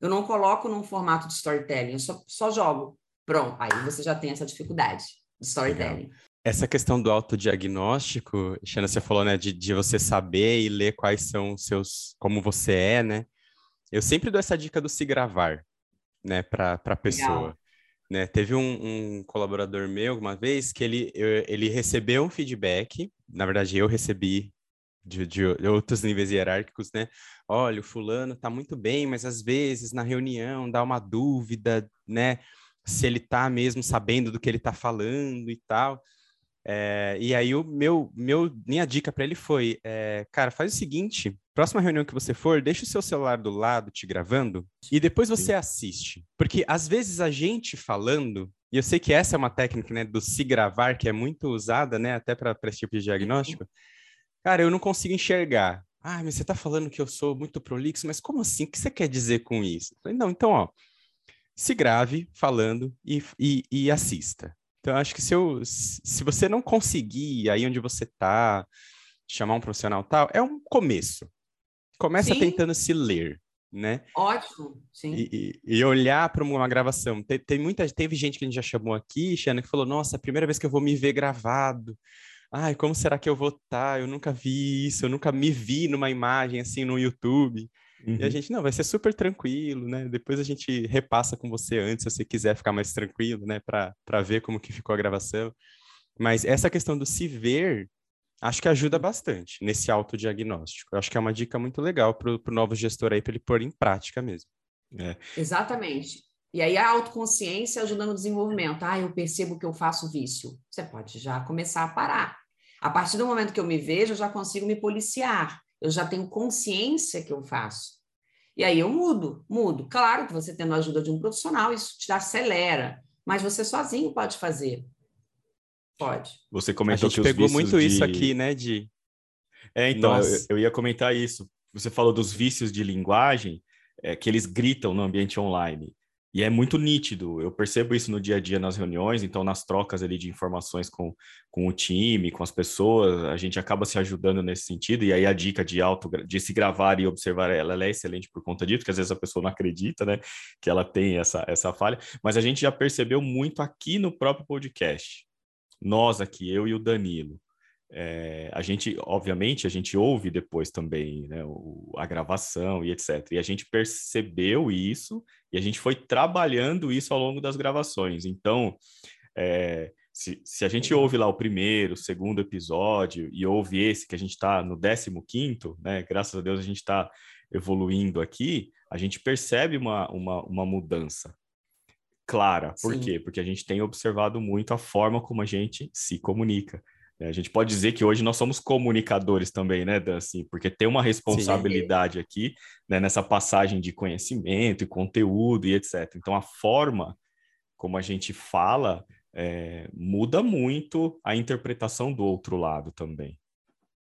eu não coloco num formato de storytelling, eu só, só jogo. Pronto, aí você já tem essa dificuldade de storytelling. Legal. Essa questão do autodiagnóstico, Xana, você falou, né, de, de você saber e ler quais são os seus, como você é, né? Eu sempre dou essa dica do se gravar, né, para a pessoa. Né? Teve um, um, colaborador meu uma vez que ele, eu, ele recebeu um feedback, na verdade eu recebi de, de, outros níveis hierárquicos, né? Olha, o fulano tá muito bem, mas às vezes na reunião dá uma dúvida, né? Se ele tá mesmo sabendo do que ele tá falando e tal. É, e aí o meu, meu minha dica para ele foi, é, cara, faz o seguinte, próxima reunião que você for, deixa o seu celular do lado te gravando e depois você Sim. assiste, porque às vezes a gente falando e eu sei que essa é uma técnica, né, do se gravar que é muito usada, né, até para esse tipo de diagnóstico. Cara, eu não consigo enxergar. Ah, mas você está falando que eu sou muito prolixo, mas como assim? O que você quer dizer com isso? Falei, não, então, ó, se grave falando e, e, e assista. Então, acho que se, eu, se você não conseguir aí onde você está, chamar um profissional tal, é um começo. Começa sim. tentando se ler, né? Ótimo, sim. E, e, e olhar para uma gravação. Tem, tem, muita, teve gente que a gente já chamou aqui, Xana, que falou: Nossa, a primeira vez que eu vou me ver gravado ai, como será que eu vou estar? Tá? Eu nunca vi isso, eu nunca me vi numa imagem assim no YouTube. Uhum. E a uhum. gente, não, vai ser super tranquilo, né? Depois a gente repassa com você antes, se você quiser ficar mais tranquilo, né? Para ver como que ficou a gravação. Mas essa questão do se ver, acho que ajuda bastante nesse autodiagnóstico. Eu acho que é uma dica muito legal para o novo gestor aí, para ele pôr em prática mesmo. É. Exatamente. E aí a autoconsciência ajuda no desenvolvimento. Ah, eu percebo que eu faço vício. Você pode já começar a parar. A partir do momento que eu me vejo, eu já consigo me policiar. Eu já tenho consciência que eu faço. E aí eu mudo, mudo. Claro que você tendo a ajuda de um profissional, isso te acelera. Mas você sozinho pode fazer. Pode. Você comentou a gente que pegou muito de... isso aqui, né, de É, então, eu, eu, ia comentar isso. Você falou dos vícios de linguagem, é, que eles gritam no ambiente online. E é muito nítido, eu percebo isso no dia a dia nas reuniões, então nas trocas ali de informações com, com o time, com as pessoas, a gente acaba se ajudando nesse sentido, e aí a dica de auto, de se gravar e observar ela, ela é excelente por conta disso, porque às vezes a pessoa não acredita, né, que ela tem essa, essa falha, mas a gente já percebeu muito aqui no próprio podcast, nós aqui, eu e o Danilo, é, a gente, obviamente, a gente ouve depois também né, o, a gravação e etc. E a gente percebeu isso e a gente foi trabalhando isso ao longo das gravações. Então, é, se, se, a gente ouve lá o primeiro, o segundo episódio e ouve esse que a gente está no 15 né? Graças a Deus a gente está evoluindo aqui, a gente percebe uma, uma, uma mudança clara. Por Sim. quê? Porque a gente tem observado muito a forma como a gente se comunica. É, a gente pode dizer que hoje nós somos comunicadores também, né, Dan? Assim, porque tem uma responsabilidade Sim. aqui né, nessa passagem de conhecimento e conteúdo e etc. Então, a forma como a gente fala é, muda muito a interpretação do outro lado também.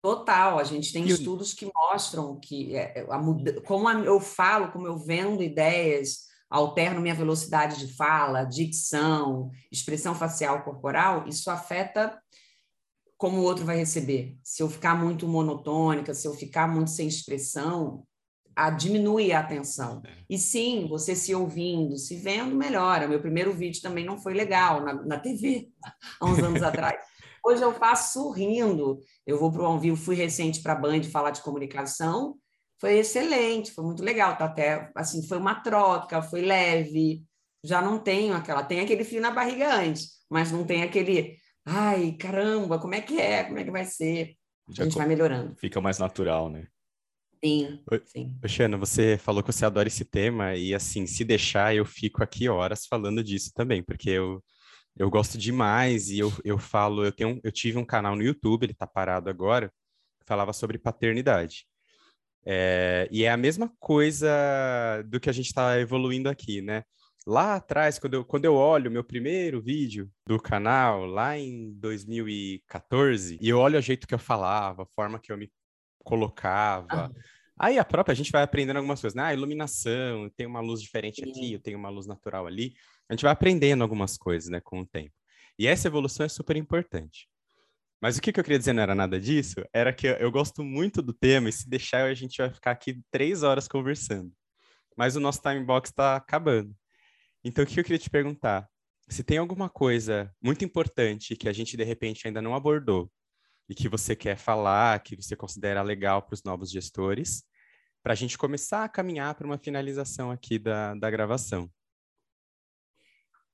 Total, a gente tem e estudos que mostram que é, a, como eu falo, como eu vendo ideias, alterno minha velocidade de fala, dicção, expressão facial corporal, isso afeta como o outro vai receber. Se eu ficar muito monotônica, se eu ficar muito sem expressão, a, diminui a atenção. É. E sim, você se ouvindo, se vendo, melhora. Meu primeiro vídeo também não foi legal na, na TV, há uns anos atrás. Hoje eu faço sorrindo. Eu vou para o ao vivo, fui recente para a Band falar de comunicação. Foi excelente, foi muito legal. Tá até assim, foi uma troca, foi leve. Já não tenho aquela, tem aquele fio na barriga antes, mas não tem aquele ai, caramba, como é que é? Como é que vai ser? Já a gente vai melhorando. Fica mais natural, né? Sim, sim. Xana, você falou que você adora esse tema e, assim, se deixar, eu fico aqui horas falando disso também, porque eu, eu gosto demais e eu, eu falo, eu, tenho, eu tive um canal no YouTube, ele tá parado agora, falava sobre paternidade. É, e é a mesma coisa do que a gente está evoluindo aqui, né? Lá atrás, quando eu, quando eu olho meu primeiro vídeo do canal, lá em 2014, e eu olho o jeito que eu falava, a forma que eu me colocava. Ah. Aí a própria, a gente vai aprendendo algumas coisas, né? Ah, iluminação, tem uma luz diferente aqui, eu tenho uma luz natural ali. A gente vai aprendendo algumas coisas, né, com o tempo. E essa evolução é super importante. Mas o que, que eu queria dizer não era nada disso, era que eu gosto muito do tema e se deixar a gente vai ficar aqui três horas conversando. Mas o nosso time box está acabando. Então, o que eu queria te perguntar? se tem alguma coisa muito importante que a gente de repente ainda não abordou e que você quer falar, que você considera legal para os novos gestores, para a gente começar a caminhar para uma finalização aqui da, da gravação.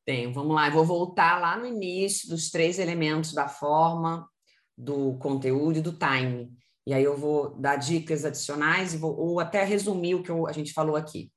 Tem, vamos lá, eu vou voltar lá no início dos três elementos da forma, do conteúdo e do time. E aí eu vou dar dicas adicionais vou, ou até resumir o que eu, a gente falou aqui.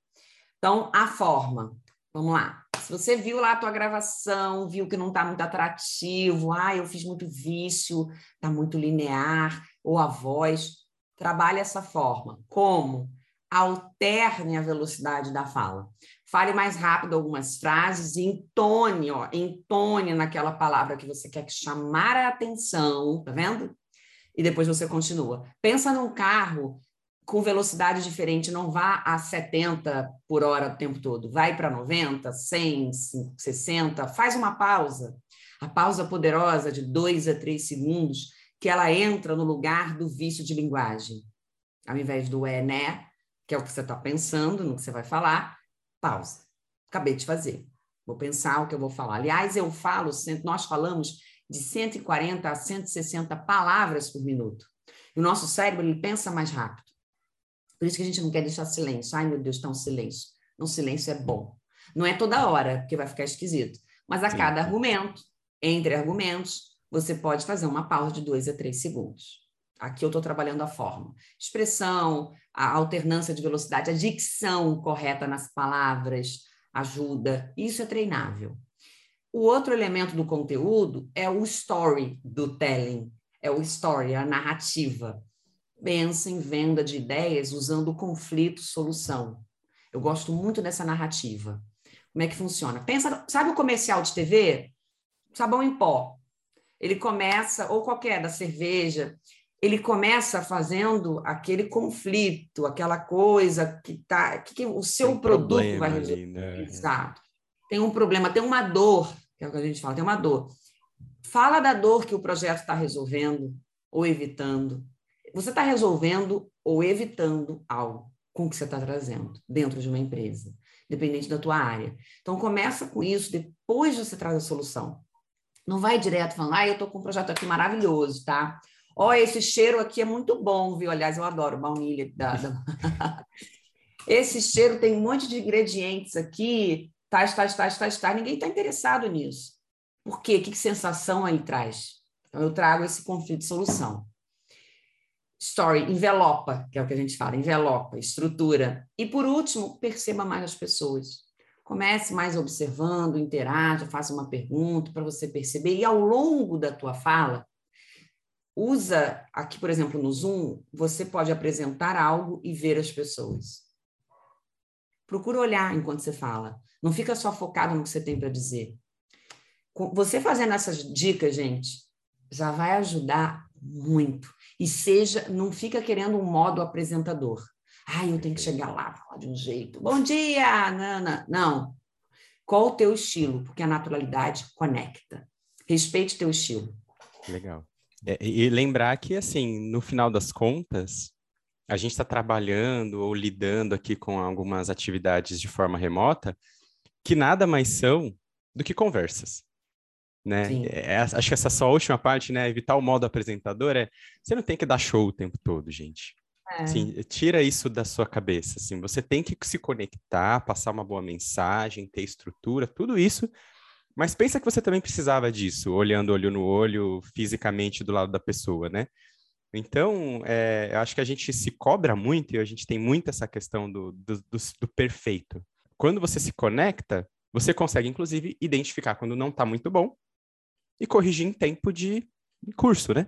Então, a forma. Vamos lá. Se você viu lá a tua gravação, viu que não está muito atrativo, ah, eu fiz muito vício, está muito linear, ou a voz, trabalhe essa forma. Como? Alterne a velocidade da fala. Fale mais rápido algumas frases e entone, ó, entone naquela palavra que você quer chamar a atenção, tá vendo? E depois você continua. Pensa num carro com velocidade diferente, não vá a 70 por hora o tempo todo, vai para 90, 100, 60, faz uma pausa. A pausa poderosa de dois a três segundos, que ela entra no lugar do vício de linguagem. Ao invés do é, né, que é o que você está pensando, no que você vai falar, pausa. Acabei de fazer. Vou pensar o que eu vou falar. Aliás, eu falo, nós falamos de 140 a 160 palavras por minuto. E o nosso cérebro ele pensa mais rápido. Por isso que a gente não quer deixar silêncio. Ai, meu Deus, está um silêncio. Um silêncio é bom. Não é toda hora, porque vai ficar esquisito. Mas a Sim. cada argumento, entre argumentos, você pode fazer uma pausa de dois a três segundos. Aqui eu estou trabalhando a forma. Expressão, a alternância de velocidade, a dicção correta nas palavras ajuda. Isso é treinável. O outro elemento do conteúdo é o story do telling, é o story, a narrativa. Pensa em venda de ideias usando conflito-solução. Eu gosto muito dessa narrativa. Como é que funciona? Pensa, sabe o comercial de TV? Sabão em pó. Ele começa, ou qualquer da cerveja, ele começa fazendo aquele conflito, aquela coisa que tá, que, que o seu tem produto vai resolver. Né? Exato. Tem um problema, tem uma dor, que é o que a gente fala, tem uma dor. Fala da dor que o projeto está resolvendo ou evitando. Você está resolvendo ou evitando algo com o que você está trazendo dentro de uma empresa, dependente da tua área. Então começa com isso, depois você traz a solução. Não vai direto falando, ah, eu estou com um projeto aqui maravilhoso, tá? Ó, oh, esse cheiro aqui é muito bom, viu? Aliás, eu adoro baunilha. Da, da... esse cheiro tem um monte de ingredientes aqui, tais, tais, tais, tais, tais. Ninguém está interessado nisso. Por quê? Que, que sensação aí traz? Então, eu trago esse conflito de solução. Story, envelopa, que é o que a gente fala, envelopa, estrutura. E, por último, perceba mais as pessoas. Comece mais observando, interaja, faça uma pergunta para você perceber. E, ao longo da tua fala, usa aqui, por exemplo, no Zoom, você pode apresentar algo e ver as pessoas. Procura olhar enquanto você fala. Não fica só focado no que você tem para dizer. Você fazendo essas dicas, gente, já vai ajudar muito. E seja, não fica querendo um modo apresentador. Ah, eu tenho que chegar lá, falar de um jeito. Bom dia, Nana. Não. Qual o teu estilo? Porque a naturalidade conecta. Respeite teu estilo. Legal. É, e lembrar que, assim, no final das contas, a gente está trabalhando ou lidando aqui com algumas atividades de forma remota que nada mais são do que conversas. Né? É, é, acho que essa só última parte, né? Evitar o modo apresentador é você não tem que dar show o tempo todo, gente. É. Assim, tira isso da sua cabeça. Assim, você tem que se conectar, passar uma boa mensagem, ter estrutura, tudo isso mas pensa que você também precisava disso, olhando olho no olho, fisicamente do lado da pessoa, né? Então, é, eu acho que a gente se cobra muito e a gente tem muito essa questão do, do, do, do perfeito. Quando você se conecta, você consegue, inclusive, identificar quando não está muito bom e corrigir em tempo de curso, né?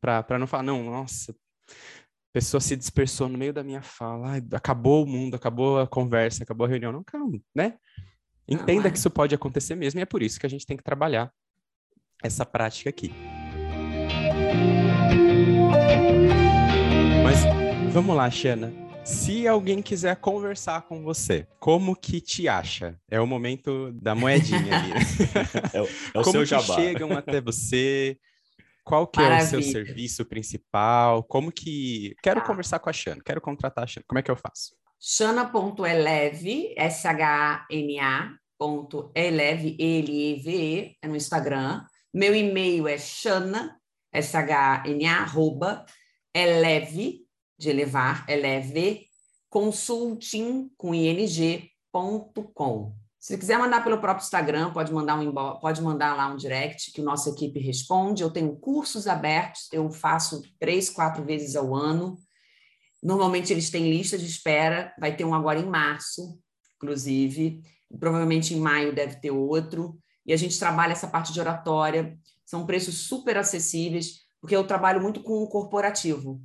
Para não falar, não, nossa, a pessoa se dispersou no meio da minha fala, acabou o mundo, acabou a conversa, acabou a reunião. Não, calma, né? Entenda é. que isso pode acontecer mesmo e é por isso que a gente tem que trabalhar essa prática aqui. Mas vamos lá, Xana. Se alguém quiser conversar com você, como que te acha? É o momento da moedinha ali. é o, é o como seu jabá. chegam até você? Qual que Maravilha. é o seu serviço principal? Como que... Quero ah. conversar com a Xana, quero contratar a Xana. Como é que eu faço? Shana.eleve, S-H-A-N-A, Eleve, L-E-V-E, é no Instagram. Meu e-mail é chana, S-H-N-A, arroba, eleve, de elevar, eleve, consulting, com ing.com. Se quiser mandar pelo próprio Instagram, pode mandar, um, pode mandar lá um direct que nossa equipe responde. Eu tenho cursos abertos, eu faço três, quatro vezes ao ano. Normalmente eles têm lista de espera, vai ter um agora em março, inclusive. Provavelmente em maio deve ter outro. E a gente trabalha essa parte de oratória. São preços super acessíveis, porque eu trabalho muito com o corporativo.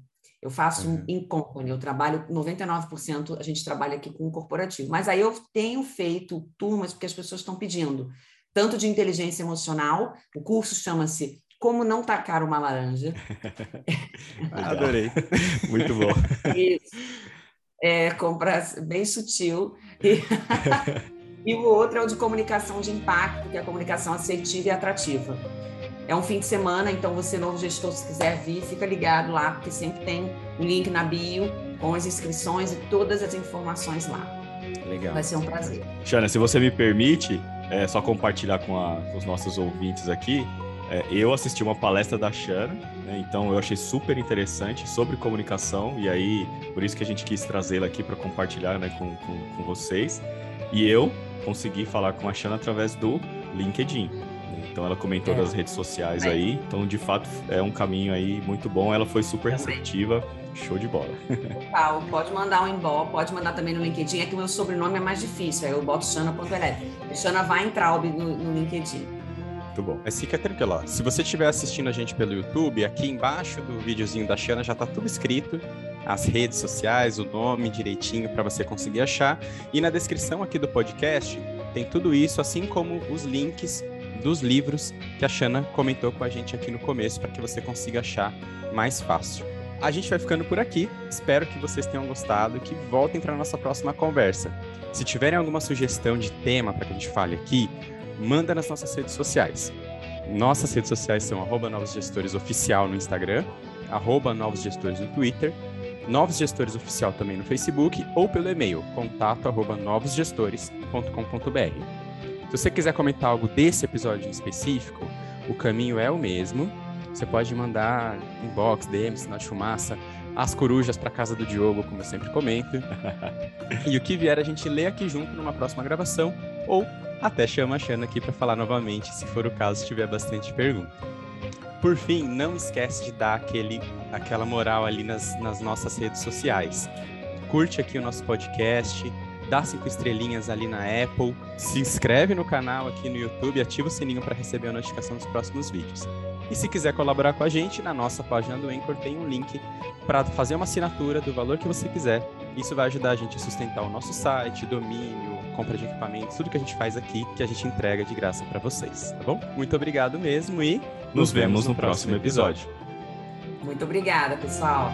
Eu faço uhum. em company, eu trabalho 99%, a gente trabalha aqui com o corporativo. Mas aí eu tenho feito turmas porque as pessoas estão pedindo, tanto de inteligência emocional, o curso chama-se Como Não Tacar Uma Laranja. Adorei, muito bom. Isso. É, compra bem sutil. E... e o outro é o de comunicação de impacto, que é a comunicação assertiva e atrativa. É um fim de semana, então você, novo gestor, se quiser vir, fica ligado lá, porque sempre tem um link na bio com as inscrições e todas as informações lá. Legal. Vai ser um prazer. Xana, se você me permite, é só compartilhar com, a, com os nossos ouvintes aqui. É, eu assisti uma palestra da Xana, né, então eu achei super interessante sobre comunicação, e aí por isso que a gente quis trazê-la aqui para compartilhar né, com, com, com vocês. E eu consegui falar com a Xana através do LinkedIn. Então ela comentou é. das redes sociais é. aí. Então, de fato, é um caminho aí muito bom. Ela foi super receptiva. Show de bola. Total. Pode mandar um inbox, pode mandar também no LinkedIn. É que o meu sobrenome é mais difícil. Aí eu boto Xana.eleve. Xana vai entrar no, no LinkedIn. Muito bom. Mas fica tranquilo, ó. Se você estiver assistindo a gente pelo YouTube, aqui embaixo do videozinho da Xana já tá tudo escrito. As redes sociais, o nome direitinho para você conseguir achar. E na descrição aqui do podcast tem tudo isso, assim como os links dos livros que a Shana comentou com a gente aqui no começo, para que você consiga achar mais fácil. A gente vai ficando por aqui. Espero que vocês tenham gostado e que voltem para nossa próxima conversa. Se tiverem alguma sugestão de tema para que a gente fale aqui, manda nas nossas redes sociais. Nossas redes sociais são arroba Novos Gestores Oficial no Instagram, arroba Novos Gestores no Twitter, Novos Gestores Oficial também no Facebook ou pelo e-mail contato arroba novosgestores.com.br. Se você quiser comentar algo desse episódio em específico, o caminho é o mesmo. Você pode mandar inbox, DM, sinal de fumaça, as corujas para casa do Diogo, como eu sempre comento. e o que vier a gente lê aqui junto numa próxima gravação, ou até chama a Xana aqui para falar novamente, se for o caso, se tiver bastante pergunta. Por fim, não esquece de dar aquele, aquela moral ali nas, nas nossas redes sociais. Curte aqui o nosso podcast, dá cinco estrelinhas ali na Apple, se inscreve no canal aqui no YouTube, ativa o sininho para receber a notificação dos próximos vídeos. E se quiser colaborar com a gente, na nossa página do Anchor tem um link para fazer uma assinatura do valor que você quiser. Isso vai ajudar a gente a sustentar o nosso site, domínio, compra de equipamentos, tudo que a gente faz aqui, que a gente entrega de graça para vocês, tá bom? Muito obrigado mesmo e nos, nos vemos no, no próximo episódio. Muito obrigada, pessoal.